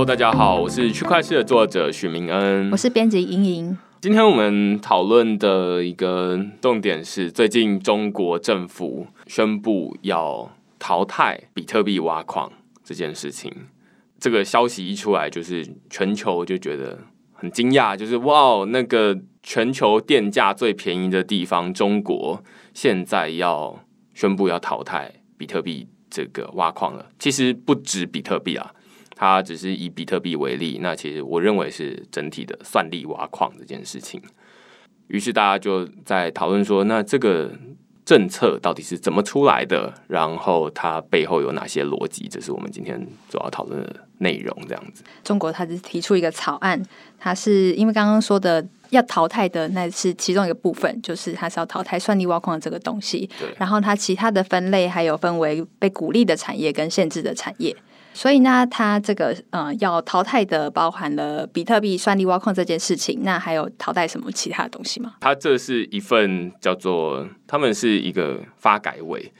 Hello，大家好，我是区块链的作者许明恩，我是编辑莹莹。今天我们讨论的一个重点是，最近中国政府宣布要淘汰比特币挖矿这件事情。这个消息一出来，就是全球就觉得很惊讶，就是哇，那个全球电价最便宜的地方，中国现在要宣布要淘汰比特币这个挖矿了。其实不止比特币啊。它只是以比特币为例，那其实我认为是整体的算力挖矿这件事情。于是大家就在讨论说，那这个政策到底是怎么出来的？然后它背后有哪些逻辑？这是我们今天主要讨论的内容。这样子，中国它是提出一个草案，它是因为刚刚说的要淘汰的，那是其中一个部分，就是它是要淘汰算力挖矿的这个东西。对。然后它其他的分类还有分为被鼓励的产业跟限制的产业。所以呢，它这个呃要淘汰的包含了比特币算力挖矿这件事情，那还有淘汰什么其他的东西吗？它这是一份叫做他们是一个发改委，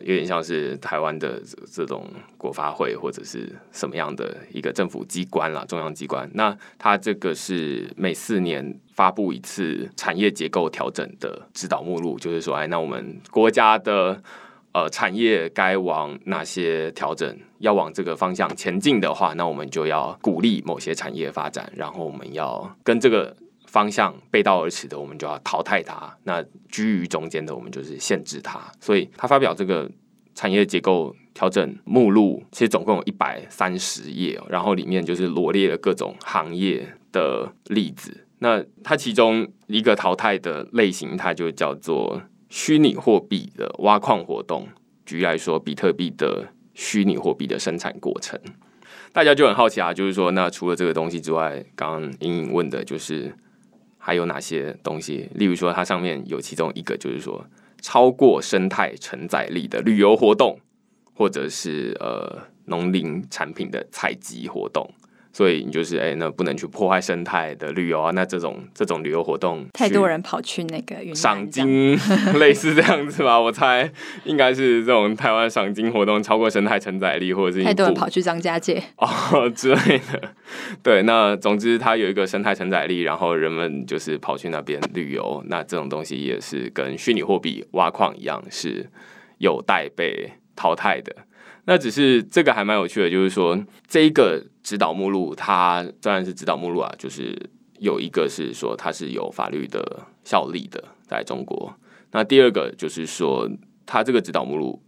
有点像是台湾的这种国发会或者是什么样的一个政府机关啦，中央机关。那它这个是每四年发布一次产业结构调整的指导目录，就是说，哎，那我们国家的。呃，产业该往哪些调整？要往这个方向前进的话，那我们就要鼓励某些产业发展，然后我们要跟这个方向背道而驰的，我们就要淘汰它。那居于中间的，我们就是限制它。所以，他发表这个产业结构调整目录，其实总共有一百三十页，然后里面就是罗列了各种行业的例子。那它其中一个淘汰的类型，它就叫做。虚拟货币的挖矿活动，举例来说，比特币的虚拟货币的生产过程，大家就很好奇啊。就是说，那除了这个东西之外，刚刚莹莹问的就是还有哪些东西？例如说，它上面有其中一个，就是说超过生态承载力的旅游活动，或者是呃农林产品的采集活动。所以你就是哎、欸，那不能去破坏生态的旅游啊。那这种这种旅游活动，太多人跑去那个赏金，类似这样子吧？我猜应该是这种台湾赏金活动超过生态承载力，或者是太多人跑去张家界 哦之类的。对，那总之它有一个生态承载力，然后人们就是跑去那边旅游。那这种东西也是跟虚拟货币挖矿一样，是有待被淘汰的。那只是这个还蛮有趣的，就是说这一个指导目录，它虽然是指导目录啊，就是有一个是说它是有法律的效力的，在中国。那第二个就是说，它这个指导目录，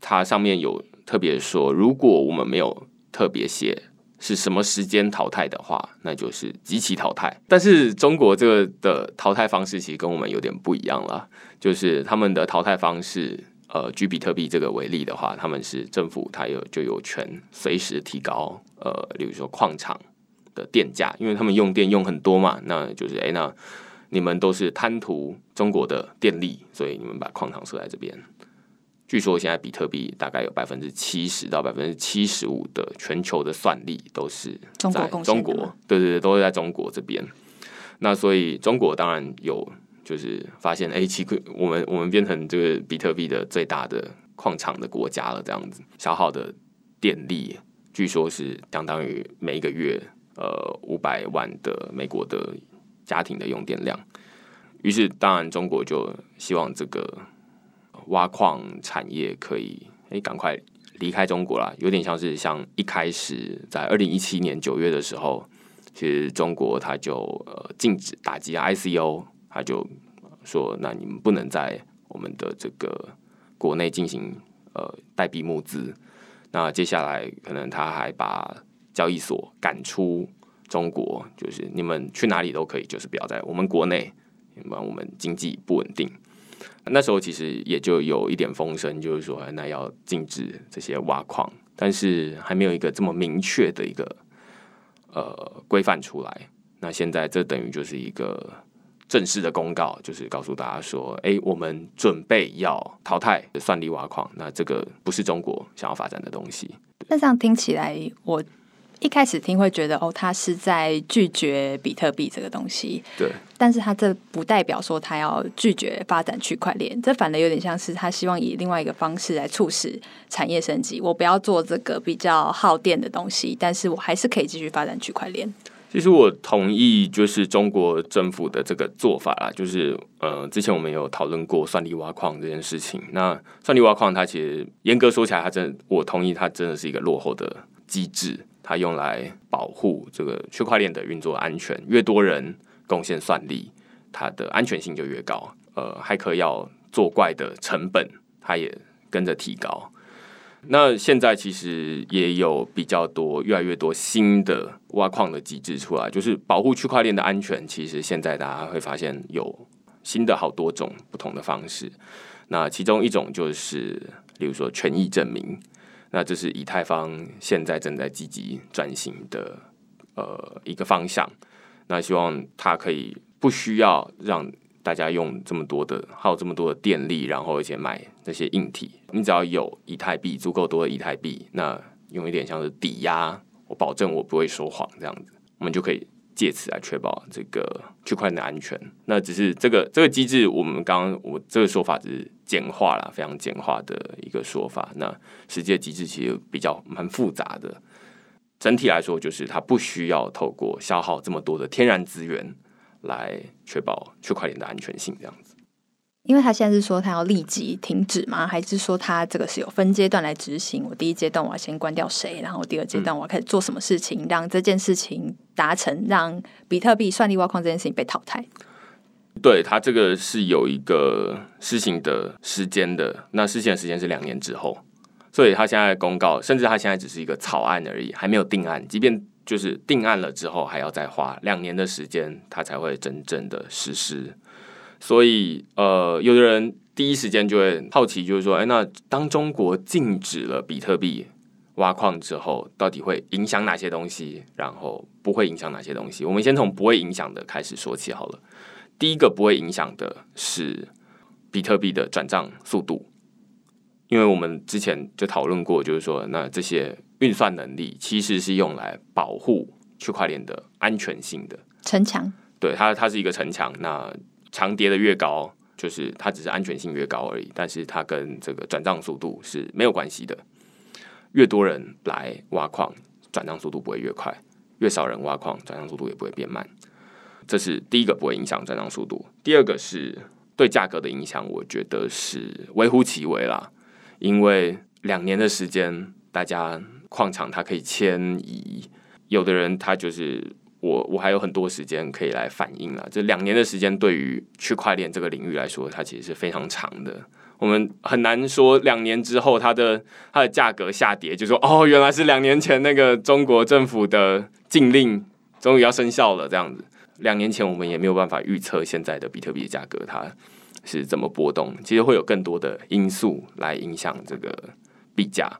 它上面有特别说，如果我们没有特别写是什么时间淘汰的话，那就是即期淘汰。但是中国这个的淘汰方式其实跟我们有点不一样了，就是他们的淘汰方式。呃，举比特币这个为例的话，他们是政府，它有就有权随时提高呃，比如说矿场的电价，因为他们用电用很多嘛，那就是哎、欸，那你们都是贪图中国的电力，所以你们把矿场设在这边。据说现在比特币大概有百分之七十到百分之七十五的全球的算力都是在中国，对对对，都是在中国这边。那所以中国当然有。就是发现，哎、欸，其实我们我们变成这个比特币的最大的矿场的国家了，这样子消耗的电力，据说是相当于每一个月呃五百万的美国的家庭的用电量。于是，当然中国就希望这个挖矿产业可以哎赶、快离开中国啦，有点像是像一开始在二零一七年九月的时候，其实中国它就呃禁止打击 ICO。他就说：“那你们不能在我们的这个国内进行呃代币募资。那接下来可能他还把交易所赶出中国，就是你们去哪里都可以，就是不要在我们国内，因为我们经济不稳定。那时候其实也就有一点风声，就是说那要禁止这些挖矿，但是还没有一个这么明确的一个呃规范出来。那现在这等于就是一个。”正式的公告就是告诉大家说：“哎，我们准备要淘汰算力挖矿，那这个不是中国想要发展的东西。”那这样听起来，我一开始听会觉得哦，他是在拒绝比特币这个东西。对，但是他这不代表说他要拒绝发展区块链，这反而有点像是他希望以另外一个方式来促使产业升级。我不要做这个比较耗电的东西，但是我还是可以继续发展区块链。其实我同意，就是中国政府的这个做法啦，就是呃，之前我们有讨论过算力挖矿这件事情。那算力挖矿，它其实严格说起来，它真的，我同意，它真的是一个落后的机制。它用来保护这个区块链的运作安全，越多人贡献算力，它的安全性就越高。呃，骇客要作怪的成本，它也跟着提高。那现在其实也有比较多、越来越多新的挖矿的机制出来，就是保护区块链的安全。其实现在大家会发现有新的好多种不同的方式。那其中一种就是，例如说权益证明。那这是以太坊现在正在积极转型的呃一个方向。那希望它可以不需要让。大家用这么多的耗这么多的电力，然后而且买那些硬体，你只要有以太币足够多的以太币，那用一点像是抵押，我保证我不会说谎这样子，我们就可以借此来确保这个区块链的安全。那只是这个这个机制，我们刚刚我这个说法只是简化了，非常简化的一个说法。那实际的机制其实比较蛮复杂的。整体来说，就是它不需要透过消耗这么多的天然资源。来确保区块链的安全性，这样子。因为他现在是说他要立即停止吗？还是说他这个是有分阶段来执行？我第一阶段我要先关掉谁，然后第二阶段我要开始做什么事情，嗯、让这件事情达成，让比特币算力挖矿这件事情被淘汰？对，他这个是有一个施行的时间的，那施行的时间是两年之后，所以他现在公告，甚至他现在只是一个草案而已，还没有定案，即便。就是定案了之后，还要再花两年的时间，它才会真正的实施。所以，呃，有的人第一时间就会好奇，就是说，哎，那当中国禁止了比特币挖矿之后，到底会影响哪些东西？然后不会影响哪些东西？我们先从不会影响的开始说起好了。第一个不会影响的是比特币的转账速度，因为我们之前就讨论过，就是说，那这些。运算能力其实是用来保护区块链的安全性的城墙，对它，它是一个城墙。那墙叠的越高，就是它只是安全性越高而已。但是它跟这个转账速度是没有关系的。越多人来挖矿，转账速度不会越快；越少人挖矿，转账速度也不会变慢。这是第一个不会影响转账速度。第二个是对价格的影响，我觉得是微乎其微啦。因为两年的时间，大家。矿场它可以迁移，有的人他就是我，我还有很多时间可以来反应了。这两年的时间对于区块链这个领域来说，它其实是非常长的。我们很难说两年之后它的它的价格下跌，就说哦，原来是两年前那个中国政府的禁令终于要生效了这样子。两年前我们也没有办法预测现在的比特币价格它是怎么波动，其实会有更多的因素来影响这个币价。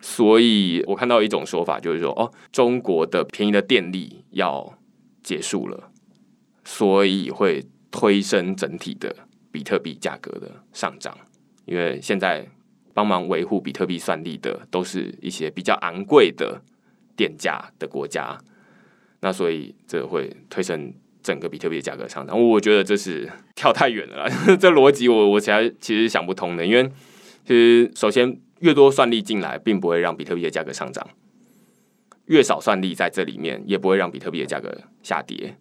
所以我看到一种说法，就是说，哦，中国的便宜的电力要结束了，所以会推升整体的比特币价格的上涨。因为现在帮忙维护比特币算力的都是一些比较昂贵的电价的国家，那所以这会推升整个比特币的价格上涨。我觉得这是跳太远了，这逻辑我我其实其实想不通的，因为其实首先。越多算力进来，并不会让比特币的价格上涨；越少算力在这里面，也不会让比特币的价格下跌。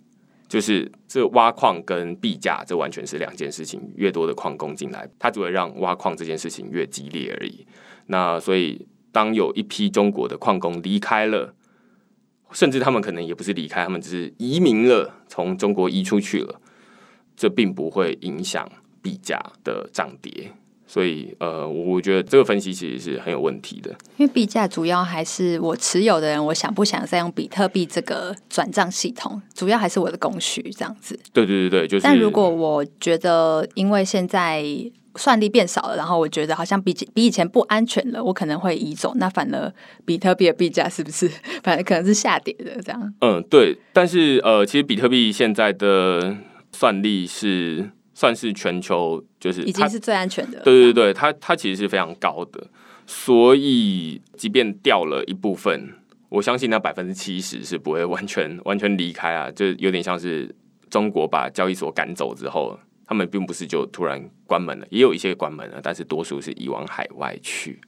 就是这挖矿跟币价，这完全是两件事情。越多的矿工进来，它只会让挖矿这件事情越激烈而已。那所以，当有一批中国的矿工离开了，甚至他们可能也不是离开，他们只是移民了，从中国移出去了，这并不会影响币价的涨跌。所以，呃，我觉得这个分析其实是很有问题的。因为币价主要还是我持有的人，我想不想再用比特币这个转账系统，主要还是我的供需这样子。对对对对，就是。但如果我觉得，因为现在算力变少了，然后我觉得好像比比以前不安全了，我可能会移走。那反而比特币的币价是不是反而可能是下跌的这样？嗯，对。但是，呃，其实比特币现在的算力是。算是全球就是已经是最安全的。对对对，它它其实是非常高的，所以即便掉了一部分，我相信那百分之七十是不会完全完全离开啊，就有点像是中国把交易所赶走之后，他们并不是就突然关门了，也有一些关门了，但是多数是移往海外去。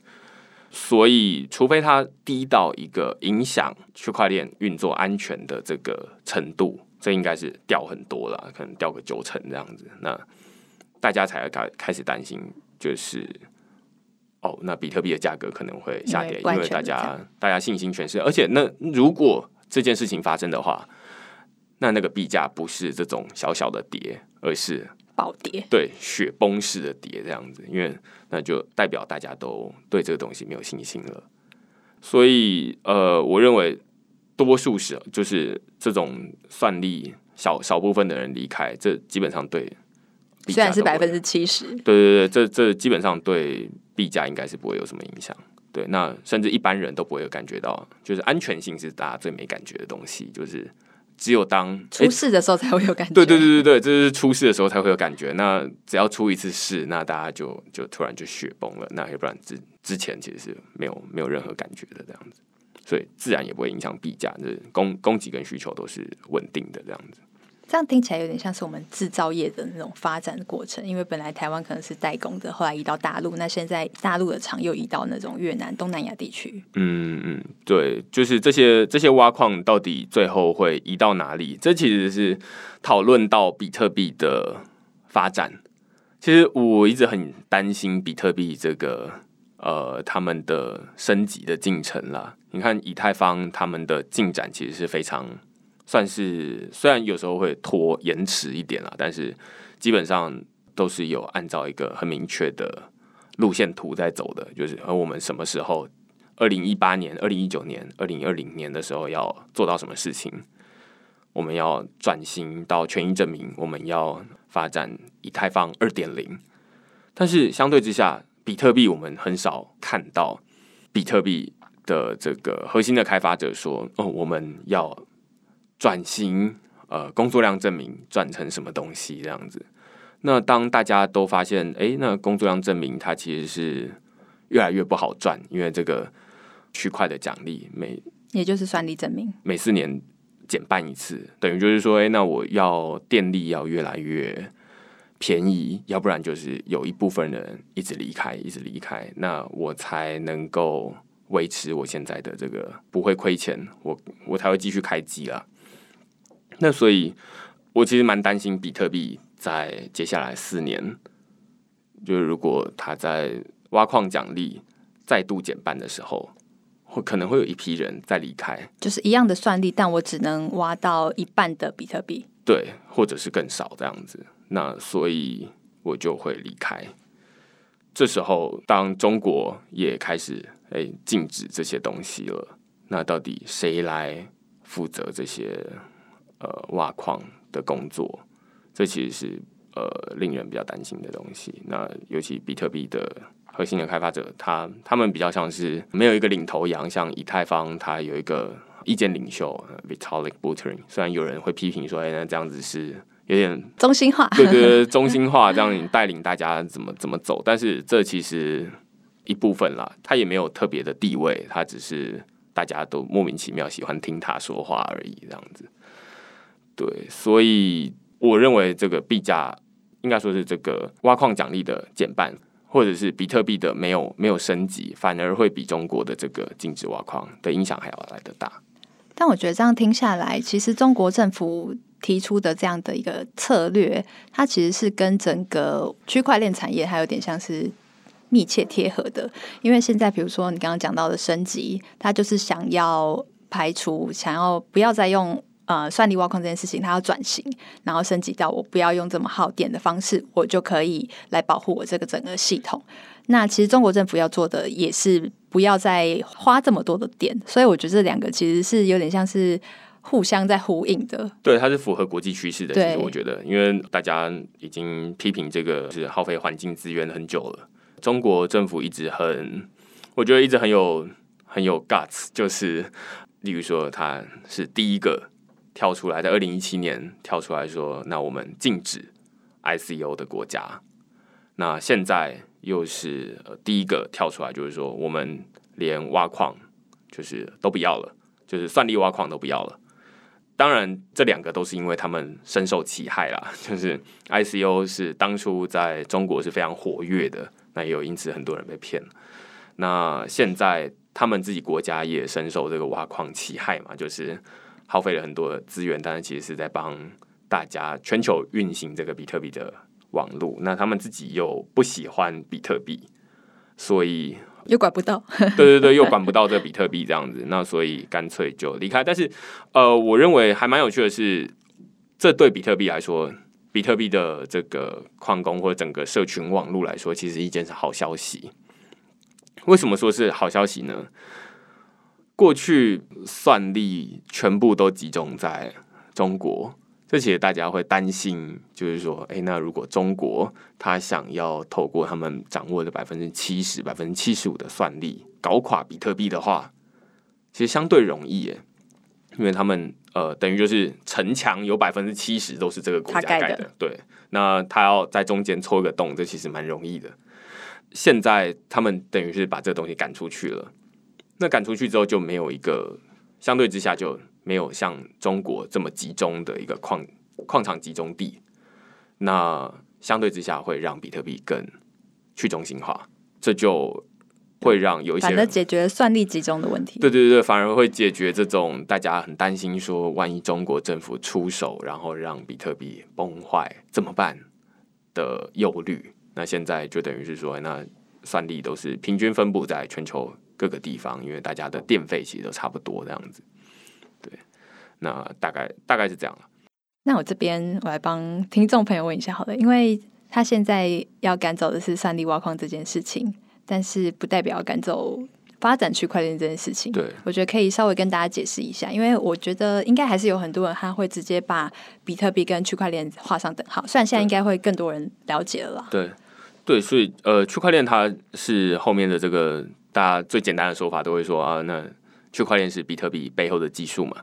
所以，除非它低到一个影响区块链运作安全的这个程度，这应该是掉很多了，可能掉个九成这样子，那大家才开开始担心，就是哦，那比特币的价格可能会下跌，因为，大家大家信心全失，而且那如果这件事情发生的话，那那个币价不是这种小小的跌，而是。暴跌，对，雪崩式的跌这样子，因为那就代表大家都对这个东西没有信心了。所以，呃，我认为多数是就是这种算力小少部分的人离开，这基本上对，虽然是百分之七十，对对对，这这基本上对币价应该是不会有什么影响。对，那甚至一般人都不会有感觉到，就是安全性是大家最没感觉的东西，就是。只有当出事的时候才会有感觉。对对对对对，这是出事的时候才会有感觉。那只要出一次事，那大家就就突然就雪崩了。那要不然之之前其实是没有没有任何感觉的这样子，所以自然也不会影响币价。就是供供给跟需求都是稳定的这样子。这样听起来有点像是我们制造业的那种发展的过程，因为本来台湾可能是代工的，后来移到大陆，那现在大陆的厂又移到那种越南、东南亚地区。嗯嗯，对，就是这些这些挖矿到底最后会移到哪里？这其实是讨论到比特币的发展。其实我一直很担心比特币这个呃他们的升级的进程啦。你看以太坊他们的进展其实是非常。算是虽然有时候会拖延迟一点啦，但是基本上都是有按照一个很明确的路线图在走的，就是而我们什么时候，二零一八年、二零一九年、二零二零年的时候要做到什么事情，我们要转型到权益证明，我们要发展以太坊二点零，但是相对之下，比特币我们很少看到比特币的这个核心的开发者说，哦，我们要。转型，呃，工作量证明转成什么东西这样子？那当大家都发现，哎，那工作量证明它其实是越来越不好赚，因为这个区块的奖励每也就是算力证明每四年减半一次，等于就是说，哎，那我要电力要越来越便宜，要不然就是有一部分人一直离开，一直离开，那我才能够维持我现在的这个不会亏钱，我我才会继续开机啦。那所以，我其实蛮担心比特币在接下来四年，就是如果它在挖矿奖励再度减半的时候，会可能会有一批人在离开，就是一样的算力，但我只能挖到一半的比特币，对，或者是更少这样子。那所以我就会离开。这时候，当中国也开始诶禁止这些东西了，那到底谁来负责这些？呃，挖矿的工作，这其实是呃令人比较担心的东西。那尤其比特币的核心的开发者，他他们比较像是没有一个领头羊，像以太坊，它有一个意见领袖 Vitalik Buterin。虽然有人会批评说，哎，那这样子是有点中心化，对对对，中心化，这样你带领大家怎么怎么走。但是这其实一部分啦，他也没有特别的地位，他只是大家都莫名其妙喜欢听他说话而已，这样子。对，所以我认为这个币价应该说是这个挖矿奖励的减半，或者是比特币的没有没有升级，反而会比中国的这个禁止挖矿的影响还要来得大。但我觉得这样听下来，其实中国政府提出的这样的一个策略，它其实是跟整个区块链产业还有点像是密切贴合的。因为现在比如说你刚刚讲到的升级，它就是想要排除，想要不要再用。呃，算力挖矿这件事情，它要转型，然后升级到我不要用这么耗电的方式，我就可以来保护我这个整个系统。那其实中国政府要做的也是不要再花这么多的电，所以我觉得这两个其实是有点像是互相在呼应的。对，它是符合国际趋势的。其实我觉得，因为大家已经批评这个是耗费环境资源很久了，中国政府一直很，我觉得一直很有很有 guts，就是例如说，它是第一个。跳出来，在二零一七年跳出来说，那我们禁止 ICO 的国家。那现在又是呃第一个跳出来，就是说我们连挖矿就是都不要了。就是算力挖矿都不要了。当然，这两个都是因为他们深受其害啦。就是 ICO 是当初在中国是非常活跃的，那也有因此很多人被骗。那现在他们自己国家也深受这个挖矿其害嘛，就是耗费了很多资源，但是其实是在帮大家全球运行这个比特币的网络。那他们自己又不喜欢比特币，所以。又管不到，对 对对，又管不到这比特币这样子，那所以干脆就离开。但是，呃，我认为还蛮有趣的是，这对比特币来说，比特币的这个矿工或者整个社群网络来说，其实一件是好消息。为什么说是好消息呢？过去算力全部都集中在中国。这其实大家会担心，就是说，哎，那如果中国他想要透过他们掌握的百分之七十、百分之七十五的算力搞垮比特币的话，其实相对容易耶，因为他们呃，等于就是城墙有百分之七十都是这个国家盖的，的，对，那他要在中间戳一个洞，这其实蛮容易的。现在他们等于是把这个东西赶出去了，那赶出去之后就没有一个相对之下就。没有像中国这么集中的一个矿矿场集中地，那相对之下会让比特币更去中心化，这就会让有一些反而解决算力集中的问题。对对对，反而会解决这种大家很担心说，万一中国政府出手，然后让比特币崩坏怎么办的忧虑。那现在就等于是说，那算力都是平均分布在全球各个地方，因为大家的电费其实都差不多这样子。那大概大概是这样了。那我这边我来帮听众朋友问一下好了，因为他现在要赶走的是算力挖矿这件事情，但是不代表要赶走发展区块链这件事情。对，我觉得可以稍微跟大家解释一下，因为我觉得应该还是有很多人他会直接把比特币跟区块链画上等号。虽然现在应该会更多人了解了啦。对，对，所以呃，区块链它是后面的这个大家最简单的说法都会说啊，那区块链是比特币背后的技术嘛。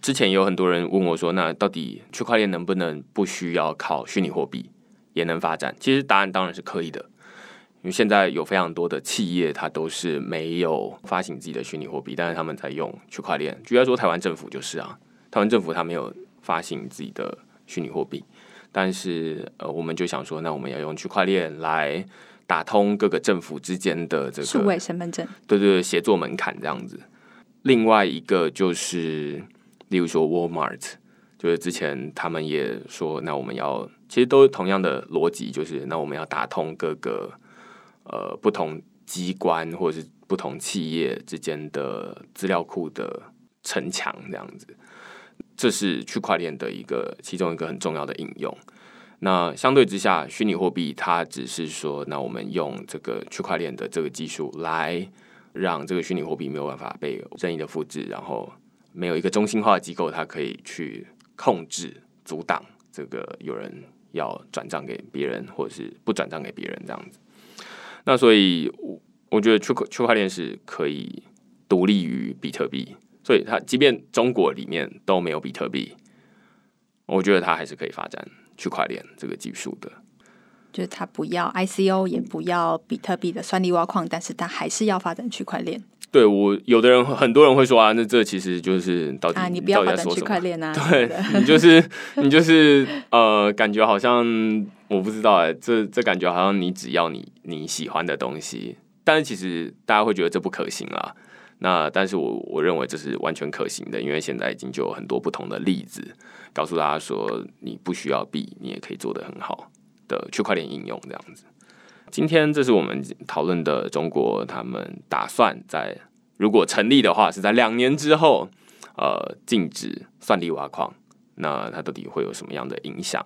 之前有很多人问我说：“那到底区块链能不能不需要靠虚拟货币也能发展？”其实答案当然是可以的，因为现在有非常多的企业，它都是没有发行自己的虚拟货币，但是他们在用区块链。举例说，台湾政府就是啊，台湾政府它没有发行自己的虚拟货币，但是呃，我们就想说，那我们要用区块链来打通各个政府之间的这个数位身份证，对对对，协作门槛这样子。另外一个就是。例如说，Walmart 就是之前他们也说，那我们要其实都是同样的逻辑，就是那我们要打通各个呃不同机关或者是不同企业之间的资料库的城墙这样子，这是区块链的一个其中一个很重要的应用。那相对之下，虚拟货币它只是说，那我们用这个区块链的这个技术来让这个虚拟货币没有办法被任意的复制，然后。没有一个中心化的机构，它可以去控制、阻挡这个有人要转账给别人，或者是不转账给别人这样子。那所以，我我觉得区块区块链是可以独立于比特币，所以它即便中国里面都没有比特币，我觉得它还是可以发展区块链这个技术的。就是它不要 ICO，也不要比特币的算力挖矿，但是它还是要发展区块链。对，我有的人很多人会说啊，那这其实就是到底啊，你不要发展区块链啊，对你就是你就是呃，感觉好像我不知道哎，这这感觉好像你只要你你喜欢的东西，但是其实大家会觉得这不可行啦。那但是我我认为这是完全可行的，因为现在已经就有很多不同的例子告诉大家说，你不需要币，你也可以做得很好的区块链应用这样子。今天这是我们讨论的中国，他们打算在如果成立的话，是在两年之后，呃，禁止算力挖矿。那它到底会有什么样的影响，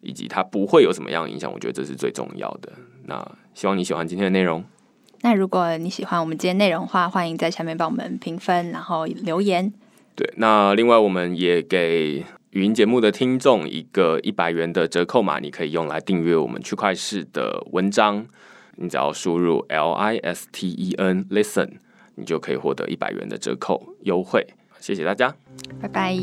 以及它不会有什么样的影响？我觉得这是最重要的。那希望你喜欢今天的内容。那如果你喜欢我们今天内容的话，欢迎在下面帮我们评分，然后留言。对，那另外我们也给。语音节目的听众，一个一百元的折扣码，你可以用来订阅我们区块市的文章。你只要输入 L I S T E N listen，你就可以获得一百元的折扣优惠。谢谢大家，拜拜。